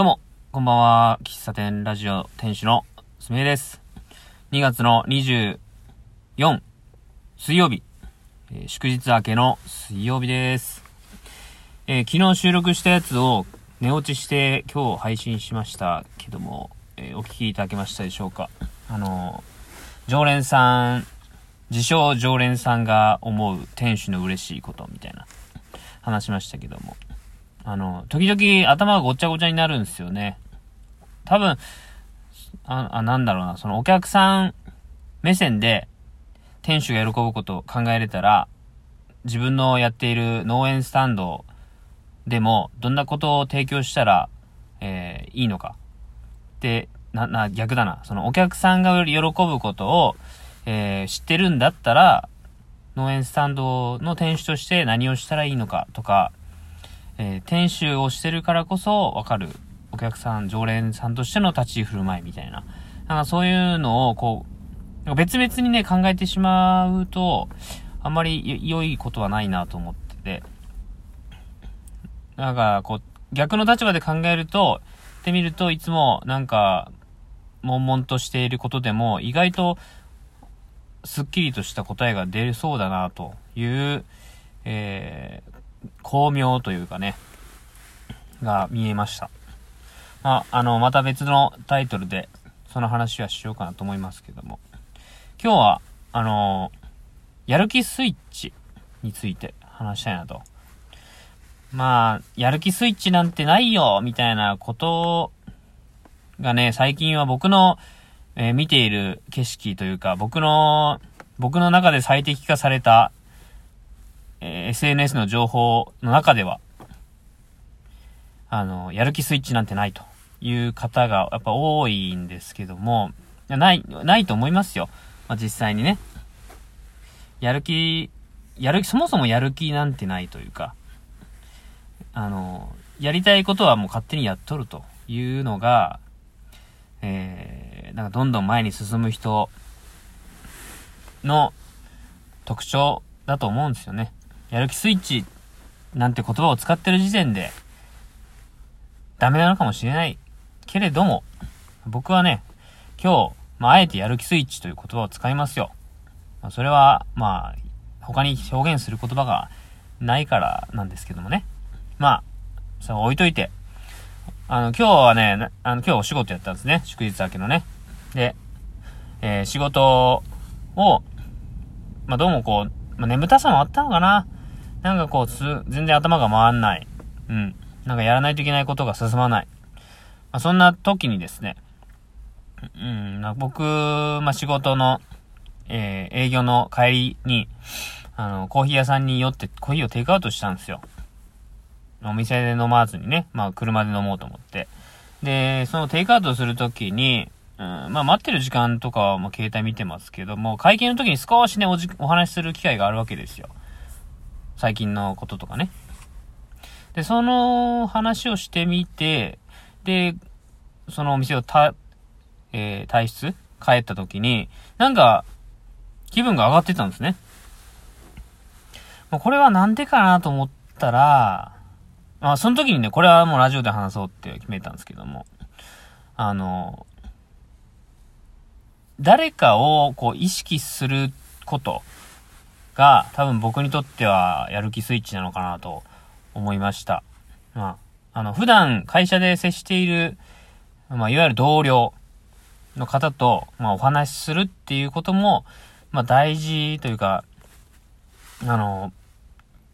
どうも、こんばんは。喫茶店ラジオ店主のすみえです。2月の24、水曜日、えー祝日明けの水曜日です。えー昨日収録したやつを寝落ちして今日配信しましたけども、えーお聞きいただけましたでしょうかあの常連さん、自称常連さんが思う店主の嬉しいことみたいな話しましたけども、あの、時々頭がごっちゃごちゃになるんですよね。多分、あ、あなんだろうな、そのお客さん目線で店主が喜ぶことを考えれたら、自分のやっている農園スタンドでも、どんなことを提供したら、えーいいのか。で、な、な、逆だな。そのお客さんが喜ぶことを、えー知ってるんだったら、農園スタンドの店主として何をしたらいいのかとか、えー店主をしてるからこそ分かるお客さん、常連さんとしての立ち居振る舞いみたいな。なんかそういうのをこう、別々にね考えてしまうと、あんまり良いことはないなと思ってて。なんかこう、逆の立場で考えると、ってみるといつもなんか、悶々としていることでも意外とすっきりとした答えが出そうだなという、えー、巧妙というかね、が見えました。まあ、あの、また別のタイトルで、その話はしようかなと思いますけども。今日は、あのやる気スイッチについて話したいなと。まあ、やる気スイッチなんてないよみたいなことがね、最近は僕の、えー見ている景色というか、僕の、僕の中で最適化された、えー SNS の情報の中では、あの、やる気スイッチなんてないという方がやっぱ多いんですけども、ない、ないと思いますよ。まあ、実際にね。やる気、やる気、そもそもやる気なんてないというか、あの、やりたいことはもう勝手にやっとるというのが、えー、なんかどんどん前に進む人の特徴だと思うんですよね。やる気スイッチなんて言葉を使ってる時点で、ダメなのかもしれないけれども、僕はね、今日、まあ、あえてやる気スイッチという言葉を使いますよ。まあ、それは、まあ、他に表現する言葉がないからなんですけどもね。まあ、それ置いといて。あの、今日はね、あの、今日お仕事やったんですね。祝日明けのね。で、えー仕事を、まあ、どうもこう、まあ、眠たさもあったのかな。なんかこう、つ、全然頭が回んない。うん。なんかやらないといけないことが進まない。まあ、そんな時にですね、うん、まあ僕、まあ、仕事の、えー営業の帰りに、あの、コーヒー屋さんに寄ってコーヒーをテイクアウトしたんですよ。お店で飲まずにね、まあ車で飲もうと思って。で、そのテイクアウトするときに、うん、まあ待ってる時間とかはもう携帯見てますけども、会見の時に少しね、おじ、お話しする機会があるわけですよ。最近のこととかね。で、その話をしてみて、で、そのお店をた、えー、退出？帰った時に、なんか、気分が上がってたんですね。もうこれはなんでかなと思ったら、まあ、その時にね、これはもうラジオで話そうって決めたんですけども、あの、誰かをこう意識することが多分僕にとってはやる気スイッチなのかなと思いました。まあ、あの、普段会社で接している、まあ、いわゆる同僚の方と、まあ、お話しするっていうことも、まあ、大事というか、あの、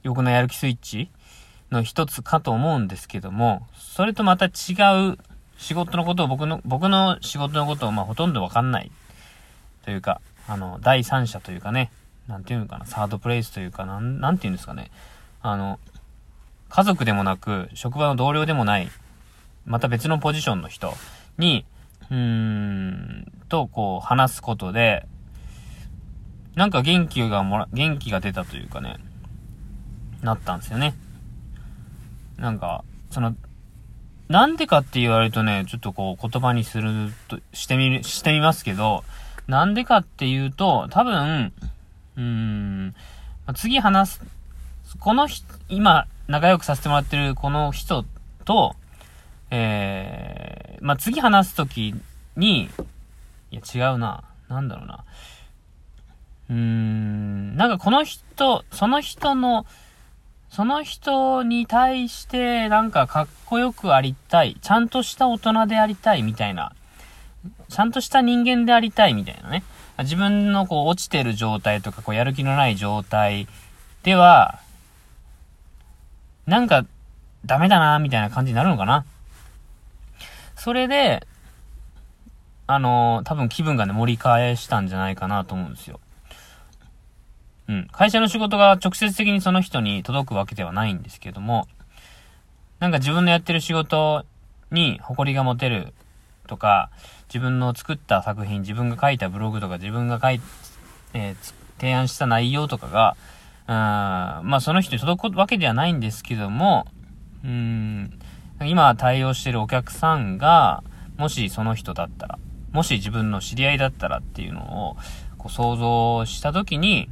欲のやる気スイッチの一つかと思うんですけども、それとまた違う仕事のことを僕の、僕の仕事のことをまあほとんどわかんないというか、あの、第三者というかね、なんていうのかな、サードプレイスというか、なん、なんていうんですかね、あの、家族でもなく、職場の同僚でもない、また別のポジションの人に、うーん、と、こう、話すことで、なんか元気がもら、元気が出たというかね、なったんですよね。なんか、その、なんでかって言われるとね、ちょっとこう言葉にすると、してみる、してみますけど、なんでかっていうと、多分、うん、次話す、このひ、今、仲良くさせてもらってるこの人と、えまあ、次話すときに、いや、違うな。なんだろうな。うーん、なんかこの人、その人の、その人に対して、なんかかっこよくありたい。ちゃんとした大人でありたいみたいな。ちゃんとした人間でありたいみたいなね。自分のこう落ちてる状態とか、こうやる気のない状態では、なんかダメだなみたいな感じになるのかな。それで、あのー、多分気分がね、盛り返したんじゃないかなと思うんですよ。うん。会社の仕事が直接的にその人に届くわけではないんですけども、なんか自分のやってる仕事に誇りが持てるとか、自分の作った作品、自分が書いたブログとか、自分が書い、えー、提案した内容とかが、うん、まあその人に届くわけではないんですけども、うん、今対応してるお客さんが、もしその人だったら、もし自分の知り合いだったらっていうのを、こう想像したときに、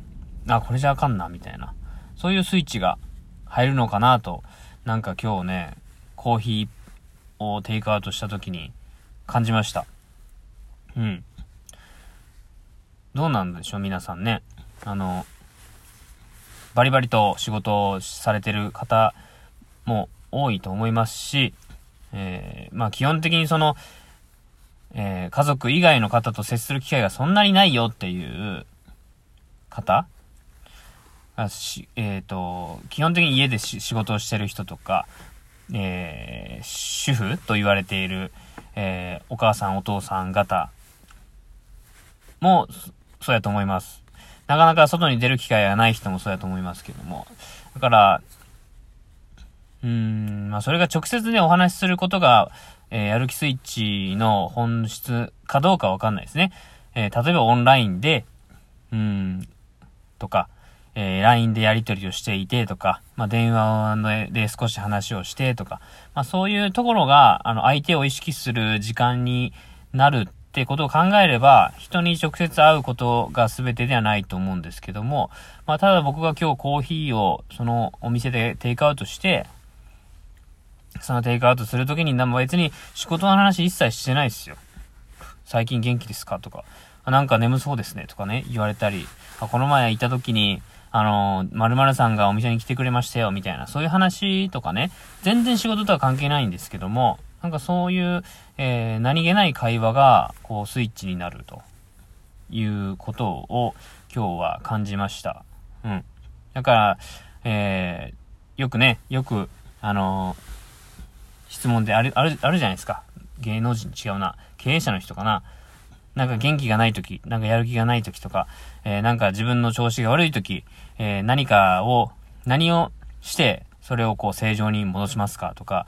あ、これじゃあかんな、みたいな。そういうスイッチが入るのかなと、なんか今日ね、コーヒーをテイクアウトしたときに感じました。うん。どうなんでしょう、皆さんね。あの、バリバリと仕事をされてる方も多いと思いますし、えー、まあ基本的にその、えー、家族以外の方と接する機会がそんなにないよっていう方あし、えっ、ー、と、基本的に家で仕事をしてる人とか、えー、主婦と言われている、えー、お母さんお父さん方も、そうやと思います。なかなか外に出る機会がない人もそうやと思いますけども。だから、うーん、まあそれが直接ね、お話しすることが、えー、やる気スイッチの本質かどうかわかんないですね。えー、例えばオンラインで、うん、とか、えー、LINE でやり取りをしていてとか、まあ、電話で少し話をしてとか、まあ、そういうところが、あの、相手を意識する時間になるってことを考えれば、人に直接会うことが全てではないと思うんですけども、まあ、ただ僕が今日コーヒーをそのお店でテイクアウトして、そのテイクアウトするときに、別に仕事の話一切してないですよ。最近元気ですかとか、なんか眠そうですねとかね、言われたり、あこの前行った時に、あの、〇〇さんがお店に来てくれましたよ、みたいな、そういう話とかね、全然仕事とは関係ないんですけども、なんかそういう、えー、何気ない会話が、こう、スイッチになるということを今日は感じました。うん。だから、えー、よくね、よく、あのー、質問である、ある、あるじゃないですか。芸能人違うな。経営者の人かな。なんか元気がない時、なんかやる気がない時とか、えー、なんか自分の調子が悪い時、えー、何かを、何をして、それをこう正常に戻しますかとか、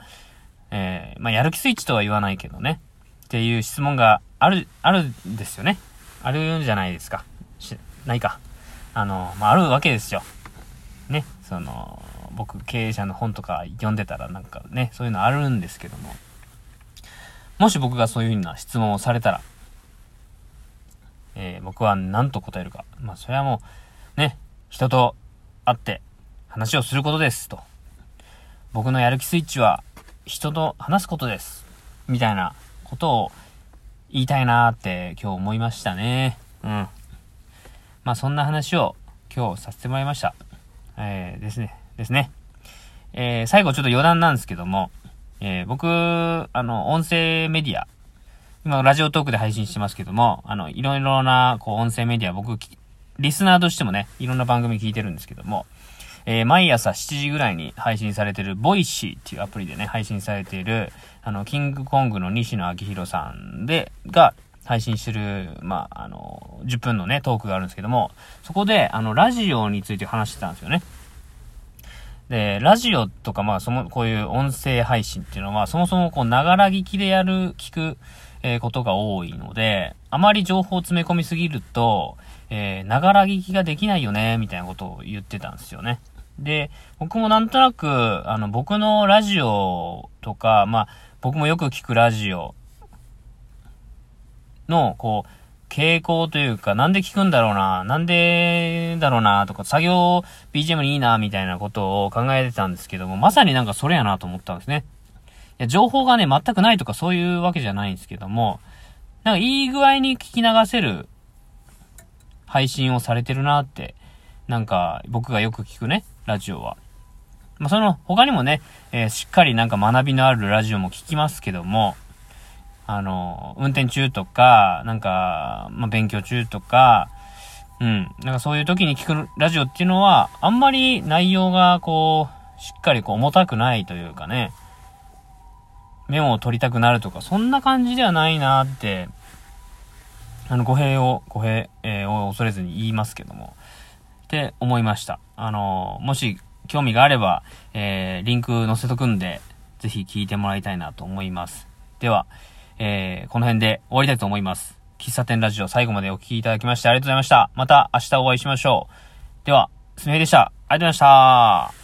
えー、まあ、やる気スイッチとは言わないけどね、っていう質問がある、あるんですよね。あるんじゃないですか。し、ないか。あの、まあ、あるわけですよ。ね、その、僕経営者の本とか読んでたらなんかね、そういうのあるんですけども、もし僕がそういうふうな質問をされたら、えー、僕は何と答えるか。まあ、それはもう、ね、人と会って話をすることですと。僕のやる気スイッチは人と話すことです。みたいなことを言いたいなーって今日思いましたね。うん。まあそんな話を今日させてもらいました。えー、ですね。ですね。えー、最後ちょっと余談なんですけども、えー、僕、あの、音声メディア、今 Radiotalk で配信してますけども、あの、いろいろな、こう、音声メディア、僕、リスナーとしてもね、いろんな番組聞いてるんですけども、えー、毎朝7時ぐらいに配信されてる、 Voicy っていうアプリでね、配信されている、あの、キングコングの西野亮廣さんで、が、配信してる、まあ、あの、10分のね、トークがあるんですけども、そこで、あの、ラジオについて話してたんですよね。で、ラジオとか、まあ、その、こういう音声配信っていうのは、そもそもこう、ながら聞きでやる、聞く、えー、ことが多いので、あまり情報を詰め込みすぎると、えながら聞きができないよね、みたいなことを言ってたんですよね。で、僕もなんとなく、あの、僕のラジオとか、まあ、僕もよく聞くラジオの、こう、傾向というか、なんで聞くんだろうな、なんでだろうな、とか、作業 BGM にいいな、みたいなことを考えてたんですけども、まさになんかそれやなと思ったんですね。や、情報がね、全くないとかそういうわけじゃないんですけども、なんかいい具合に聞き流せる配信をされてるなって、なんか僕がよく聞くね、ラジオは。まあ、その他にもね、えー、しっかりなんか学びのあるラジオも聞きますけども、あの、運転中とか、なんか、まあ、勉強中とか、うん。なんかそういう時に聞くラジオっていうのは、あんまり内容がこう、しっかりこう重たくないというかね、メモを取りたくなるとか、そんな感じではないなって、あの、語弊を、語弊、えー、を恐れずに言いますけども、って思いました。あの、もし興味があれば、えー、リンク載せとくんで、ぜひ聞いてもらいたいなと思います。では、えー、この辺で終わりたいと思います。喫茶店ラジオ最後までお聴きいただきましてありがとうございました。また明日お会いしましょう。では、すみへでした。ありがとうございました。